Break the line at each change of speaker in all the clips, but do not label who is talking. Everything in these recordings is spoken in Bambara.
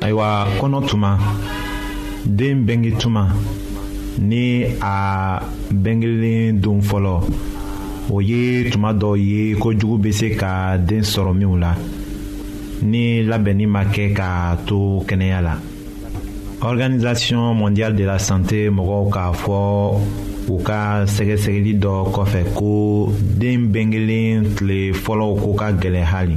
ayiwa
kɔnɔ tuma den bɛnge tuma ni a bɛnkelen don fɔlɔ o ye tuma dɔw ye ko jugu bɛ se ka den sɔrɔ minw la ni labɛnni ma kɛ k'a to kɛnɛya la organisation mondiale de la santé mɔgɔw k'a fɔ u ka sɛgɛsɛgɛli dɔ kɔfɛ ko den bɛnkelen tile fɔlɔw ko ka gɛlɛn hali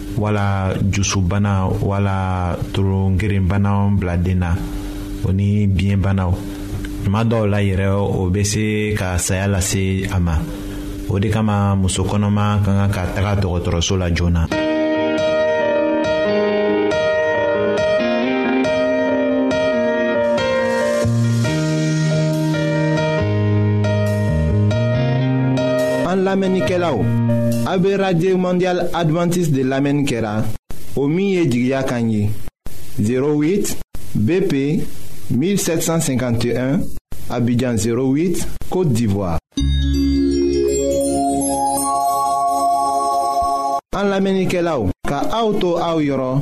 wala jusubana wala torongerenbana bila den na o ni biyɛnbanaw tuma dɔw la yɛrɛ o bɛ se ka saya lase a ma o de kama muso kɔnɔma ka kan ka taga dɔgɔtɔrɔso la joona.
an lamɛnnikɛlaw a bɛ radio mondial adventiste de l'Amen kɛra o min ye jigiya kan ye 08 BP 1751 Abidjan 08 Côte d'Ivoire an lamɛnnikɛlaw ka aw to aw yɔrɔ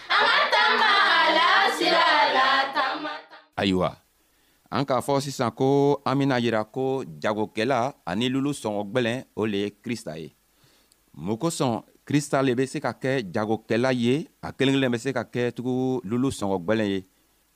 ayiwa an k'a
fɔ sisan ko an bɛna yira ko jagokɛla ani lulu sɔngɔ gbɛlɛn o le ye krista ye mun kosɔn krista le bɛ se ka kɛ jagokɛla ye a kelen kelen bɛ se ka kɛ tugu lulu sɔngɔ gbɛlɛn ye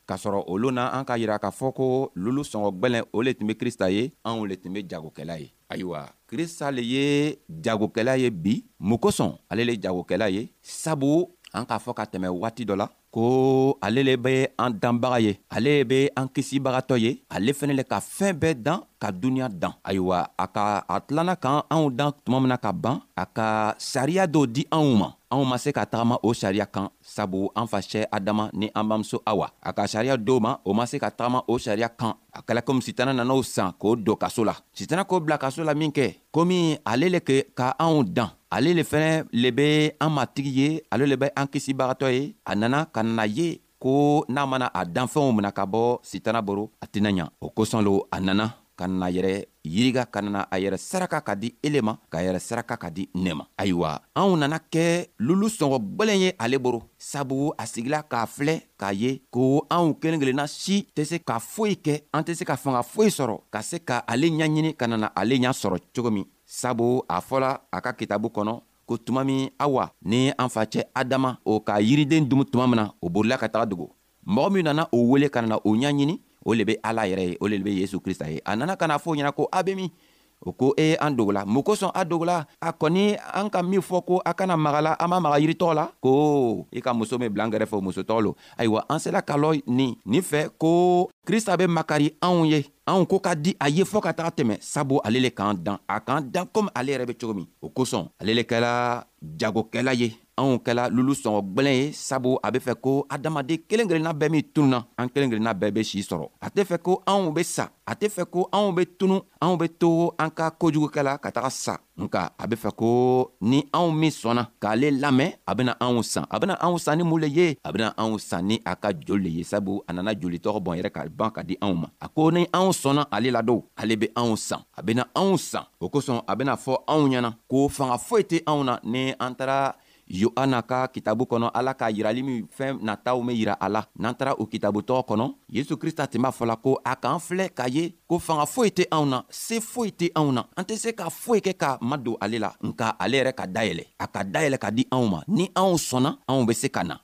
k'a sɔrɔ olu na an k'a yira k'a fɔ ko lulu sɔngɔ gwɛlɛn o le tun be krista ye anw le tun be jagokɛla ye ayiwa krista le ye jagokɛla ye bi mun kosɔn ale le jagokɛla ye sabu an k'a fɔ ka tɛmɛ waati dɔ la ko ale le be an danbaga ye ale le be an kisibagatɔ ye ale fɛnɛ le ka fɛɛn bɛɛ dan ka duniɲa dan ayiwa a ka a tilanna kan anw dan tuma min na ka ban a ka sariya dɔw di anw ma anw ma se ka tagama o sariya kan sabu an fa cɛ adama ni an bamuso awa a ka sariya dow ma o ma se ka tagama o sariya kan a kɛla komi sitana nan'o san k'o don kaso la sitana k'o bila kaso la min kɛ komi ale le ke ka anw dan ale le fɛnɛ le be an matigi ye ale le be an kisibagatɔ ye a nana ka na ye ko n'a mana a danfɛnw mina ka bɔ sitana boro a tɛna ɲa o kosɔn lo a nana ka na yɛrɛ yiriga ka nana a yɛrɛ saraka ka di ele ma k'a yɛrɛ saraka ka di ne ma ayiwa anw nana kɛ lulu sɔngɔ gwɛlɛn ye ale boro sabu a sigila k'a filɛ k'a ye ko anw kelen kelenna si tɛ se ka foyi kɛ an tɛ se ka fanga foyi sɔrɔ ka se ka ale ɲaɲini ka nana ale ɲa sɔrɔ cogo min sabu a fɔla a ka kitabu kɔnɔ ko tuma min awa ni an facɛ adama o ka yiriden dumu tuma min na o bolila ka taga dugu mɔgɔ min nana o wele ka na o ɲaɲini o le be ala yɛrɛ ye o le be yesu krista ye a nana ka na fɔ ɲɛna ko a be min o ko e an dogola mun kosɔn a dogola a kɔni an ka min fɔ ko a kana magala an ma maga yiritɔgɔ la ko i ka muso min bila an kɛrɛfɛ o muso tɔgɔ lo ayiwa an sela ka lɔ nin nin fɛ ko krista be makari anw ye anw ko ka di a ye fɔɔ ka taga tɛmɛ sabu ale le k'an dan a k'an dan komi ale yɛrɛ be cogo min o kosɔn ale le kɛla jagokɛla ye anw kɛla lulu sɔngɔ gwɛlɛn ye sabu a be fɛ ko adamaden kelen kelenna bɛɛ min tununa an kelen kelenna bɛɛ be si sɔrɔ a tɛ fɛ ko anw be sa a tɛ fɛ ko anw be tunu anw be to an ka kojugukɛla ka taga sa nka a be fɛ ko ni anw min sɔnna k'ale lamɛn a bena anw san a bena anw san ni mun le ye a bena anw san ni a ka joli le ye sabu a nana joli tɔgɔ bɔn yɛrɛ ka ban ka di anw ma a ko ni anw sɔnna ale la do ale be anw san a bena anw san o kosɔn a bena fɔ anw ɲɛna ko fanga foyi tɛ anw na ni an taara yohana ka kitabu kɔnɔ ala ka yirali min fɛn nataw min yira a la n'an taara o kitabu tɔgɔ kɔnɔ yesu krista tun b'a fɔla ko a k'an filɛ k'a ye ko fanga foyi tɛ anw na se foyi tɛ anw na an tɛ se ka foyi kɛ ka madon ale la nka ale yɛrɛ ka dayɛlɛ a ka dayɛlɛ ka di anw ma ni anw sɔnna anw bɛ se ka na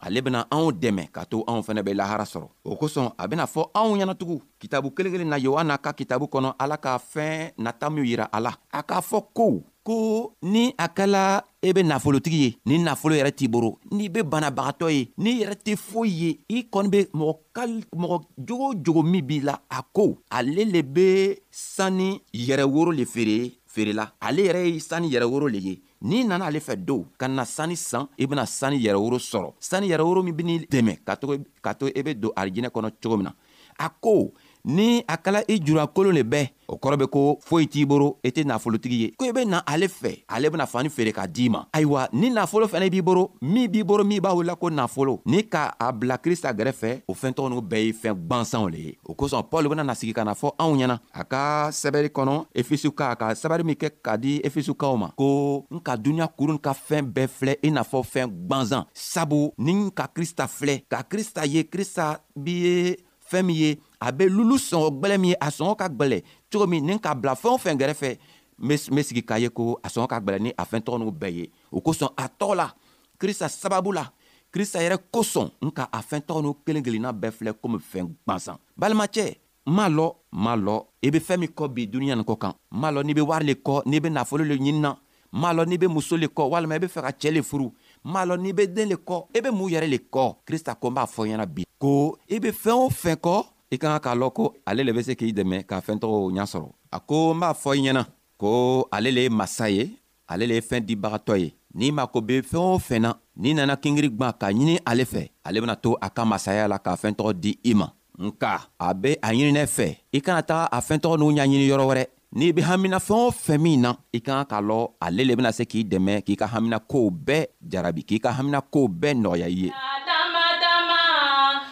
ale bena anw dɛmɛ ka to anw fɛnɛ be lahara sɔrɔ o kosɔn a bena fɔ anw ɲɛnatugun kitabu kelen kelen na yohana ka kitabu kɔnɔ ala ka fɛɛn nata minw yira a la a k'a fɔ ko ko ni a kɛla e be nafolotigi ye ni nafolo yɛrɛ t'i boro n'i be banabagatɔ ye n'i yɛrɛ tɛ foyi ye i kɔni be mɔgɔ kal mɔgɔ jogo jogo min b'i la a ko ale le be sani yɛrɛ woro le feere feerela ale yɛrɛ ye sani yɛrɛ woro le ye n'i nana ale fɛ dow ka na sani san i bɛna sani yɛrɛworo sɔrɔ sani yɛrɛworo min bɛn'i dɛmɛ ka to ka to e bɛ don arijinɛ kɔnɔ cogo min na a ko ni a kala i jura kolon le bɛɛ o kɔrɔ be ko foyi t'i boro i e tɛ nafolotigi ye ko i e be na ale fɛ ale bena fani feere k'a d'i ma ayiwa ni nafolo fɛnɛ b'i boro min b'i boro min b'a wulila ko nafolo ni ka a bila krista gɛrɛfɛ o fɛɛntɔgɔ n'u bɛɛ ye fɛn gwansanw le ye o kosɔn paul bena na sigi ka na fɔ anw ɲɛna a ka sɛbɛri kɔnɔ efisuka a ka sɛbɛri min kɛ ka di efisukaw ma ko n ka duniɲa kurun ka fɛɛn bɛɛ filɛ i n'a fɔ fɛɛn gwanzan sabu ni n ka krista filɛ ka krista ye krista bi ye fɛɛn min ye a be lulu sɔngɔ gwɛlɛ min ye a sɔngɔ ka gwɛlɛ cogo min ni ka bila fɛɛn o fɛn gɛrɛfɛ n be sigi k'a ye ko a sɔngɔ ka gwɛlɛ ni a fɛɛn tɔgɔ n'u bɛɛ ye o kosɔn a tɔgɔ la krista sababu la krista yɛrɛ kosɔn n ka a fɛɛn tɔgɔ n'u kelen kelenna bɛɛ filɛ komi fɛɛn gwansan balimacɛ m'a lɔ m'a lɔ i be fɛɛn min kɔ bi duniɲa nin kɔ kan m'a lɔ n'i be wari le kɔ n'i be nafolo le ɲini na m'a lɔ n'i be muso le kɔ walima i be fɛ ka cɛɛ le furu m'a lɔ n'i be den le kɔ i be mun yɛrɛ le kɔ krista ko n b'a fɔ ɲɛna bi ko i be fɛɛn o fɛn kɔ i ka kan k'a lɔn ko ale le be se k'i dɛmɛ k'a fɛɛn tɔgɔw ɲa sɔrɔ a ko n b'a fɔ i ɲɛna ko ale le ye masa ye ale le ye fɛn dibagatɔ ye n'i mako be fɛɛn o fɛn na n'i nana kingiri gwan k'a ɲini ale fɛ ale bena to a ka masaya la k'a fɛn tɔgɔ di i ma nka a be a ɲininɛ fɛ i kana taga a fɛn tɔgɔ n'u ɲaɲini yɔrɔ wɛrɛ n'i be hamina fɛɛn o fɛn min na i ka kan k'a lɔ ale le bena se k'i dɛmɛ k'i ka hamina kow bɛɛ jarabi k'i ka hamina kow bɛɛ nɔgɔya i ye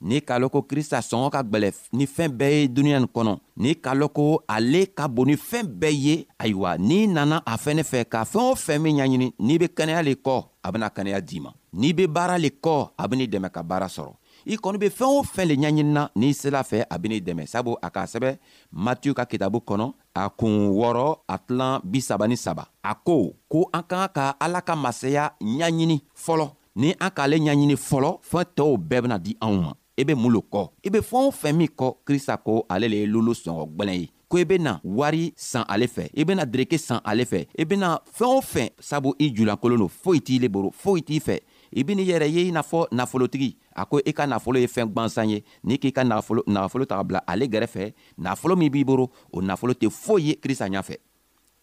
ni k'a lɔn ko krista sɔngɔ ka gwɛlɛ ni fɛɛn bɛɛ ye duniɲa nin kɔnɔ ni k'a lɔn ko ale ka bon ni fɛɛn bɛɛ ye ayiwa n'i nana a fɛn ne fɛ ka fɛɛn o fɛn min ɲaɲini n'i be kɛnɛya le kɔ a bena kɛnɛya d'i ma n'i be baara le kɔ a ben'i dɛmɛ ka baara sɔrɔ i kɔni be fɛɛn o fɛn le ɲaɲinina n'i sela fɛ a ben'i dɛmɛ sabu a k'a sɛbɛ matiyu ka kitabu kɔnɔ a kun wɔɔrɔ a tilan bisaba ni saba a ko ko an ka ka ka ala ka masaya ɲaɲini fɔlɔ ni an k'ale ɲaɲini fɔlɔ fɛn tɔw bɛɛ bena di anw ma i e be mun lo kɔ i e be fɛɛn o fɛn min kɔ krista ko ale le ye lolo sɔngɔ gwɛlɛn ye ko i e bena wari san ale fɛ i bena dereke san ale fɛ i bena fɛɛn o fɛn sabu i julankolon lo foyi t'i le boro foyi t'i fɛ i b'i n'i yɛrɛ ye i n'a fɔ nafolotigi a ko i ka nafolo ye fɛn gwansan ye n'i k'i ka nafolo ta ka bila ale gɛrɛfɛ nafolo min b'i boro o nafolo tɛ foyi ye krista ɲafɛ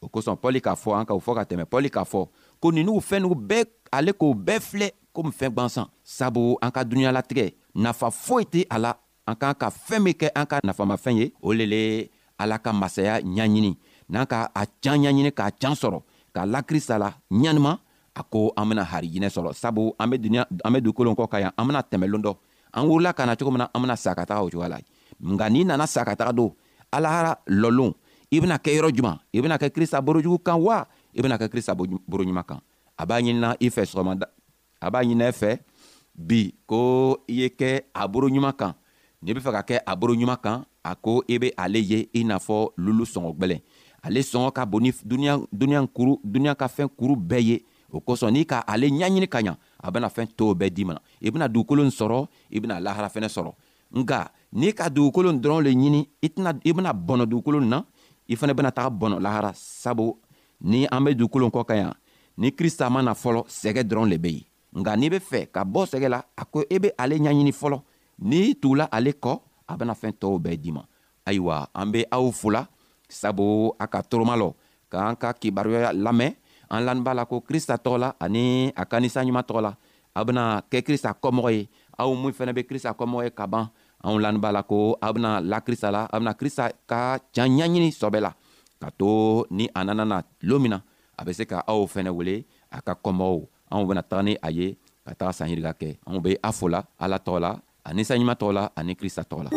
o kosɔn pɔli k'a fɔ an ka o fɔ ka tɛmɛ pɔli k'a fɔ ko ninnu fɛn nugu bɛɛ ale k'o bɛɛ filɛ komi fɛn gwansan sabu an ka dunuɲalatigɛ nafa foyi tɛ a la an k'an ka fɛn min kɛ an ka nafamafɛn ye o le le ala ka masaya ɲaɲini n'an ka a can ɲaɲini k'a can sɔrɔ k'a la krista la ɲanima a ko an bena harijinɛ sɔrɔ sabu an be duniya an be dukolon kɔ ka yan an bena tɛmɛlon dɔ an wurula ka na cogo min na an bena sa ka taga o cogoya la nka n'i nana sa ka taga don alahara lɔlon i bɛna kɛ yɔrɔ juman i bɛna kɛ krista borojugu kan wa i bɛna kɛ krista boroɲuman kan a b'a ɲinina i fɛ sɔgɔmada a b'a ɲinina i fɛ bi ko i ye kɛ a boroɲuman kan n'i bɛ fɛ ka kɛ a boroɲuman kan a ko i bɛ ale ye i n'a fɔ lulu sɔngɔ gbɛlɛn ale sɔngɔ ka bon ni duniya kuru duniya ka fɛn kuru bɛɛ ye o kosɔn n'i ka ale ɲɛɲini ka ɲa a bɛna fɛn tɔw bɛɛ d'i ma i bɛna dugukolo in sɔrɔ i bɛna lahara fɛnɛ sɔrɔ nka n'i ka dugukolo dɔrɔn le ɲini i tɛna i bɛna bɔnɔ dugukolo na i fana bɛna taga bɔnɔ lahara sabu ni an bɛ dugukolo kɔ ka yan ni krista ma na fɔlɔ sɛgɛ dɔrɔn le bɛ yen nka n'i bɛ fɛ ka bɔ sɛgɛ la a ko e bɛ ale ɲɛɲini fɔlɔ n'i tugula ale kɔ a bɛna fɛn tɔw bɛɛ d'i ma ayiwa an be aw fola sabu a ka toroma lɔ k'an ka kibaruya lamɛn an lani b'a la ko krista tɔgɔ la ani a ka nisa ɲuman tɔgɔ la a bena kɛ krista kɔmɔgɔ ye aw min fɛnɛ be krista kɔmɔgɔ ye ka ban anw lani b'a la ko a bena la krista la a bena krista ka ca ɲaɲini sɔbɛ la ka to ni a nana na loon min na a be se ka aw fɛnɛ wele a ka kɔmɔgɔw anw bena taga ni a ye ka taga sanyirika kɛ anw be a fola ala tɔgɔ la ani saɲuman tɔgɔ la ani krista tɔgɔ la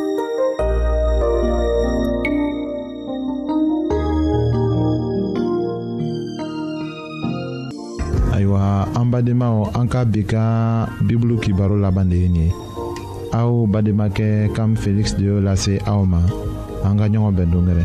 ayiwa an badenmaw an ka bi ka bibulu kibaro laban de ye nin ye aw bademakɛ kam feliksi de y'o lase aw ma an ka ɲɔgɔn bɛn dongɛrɛ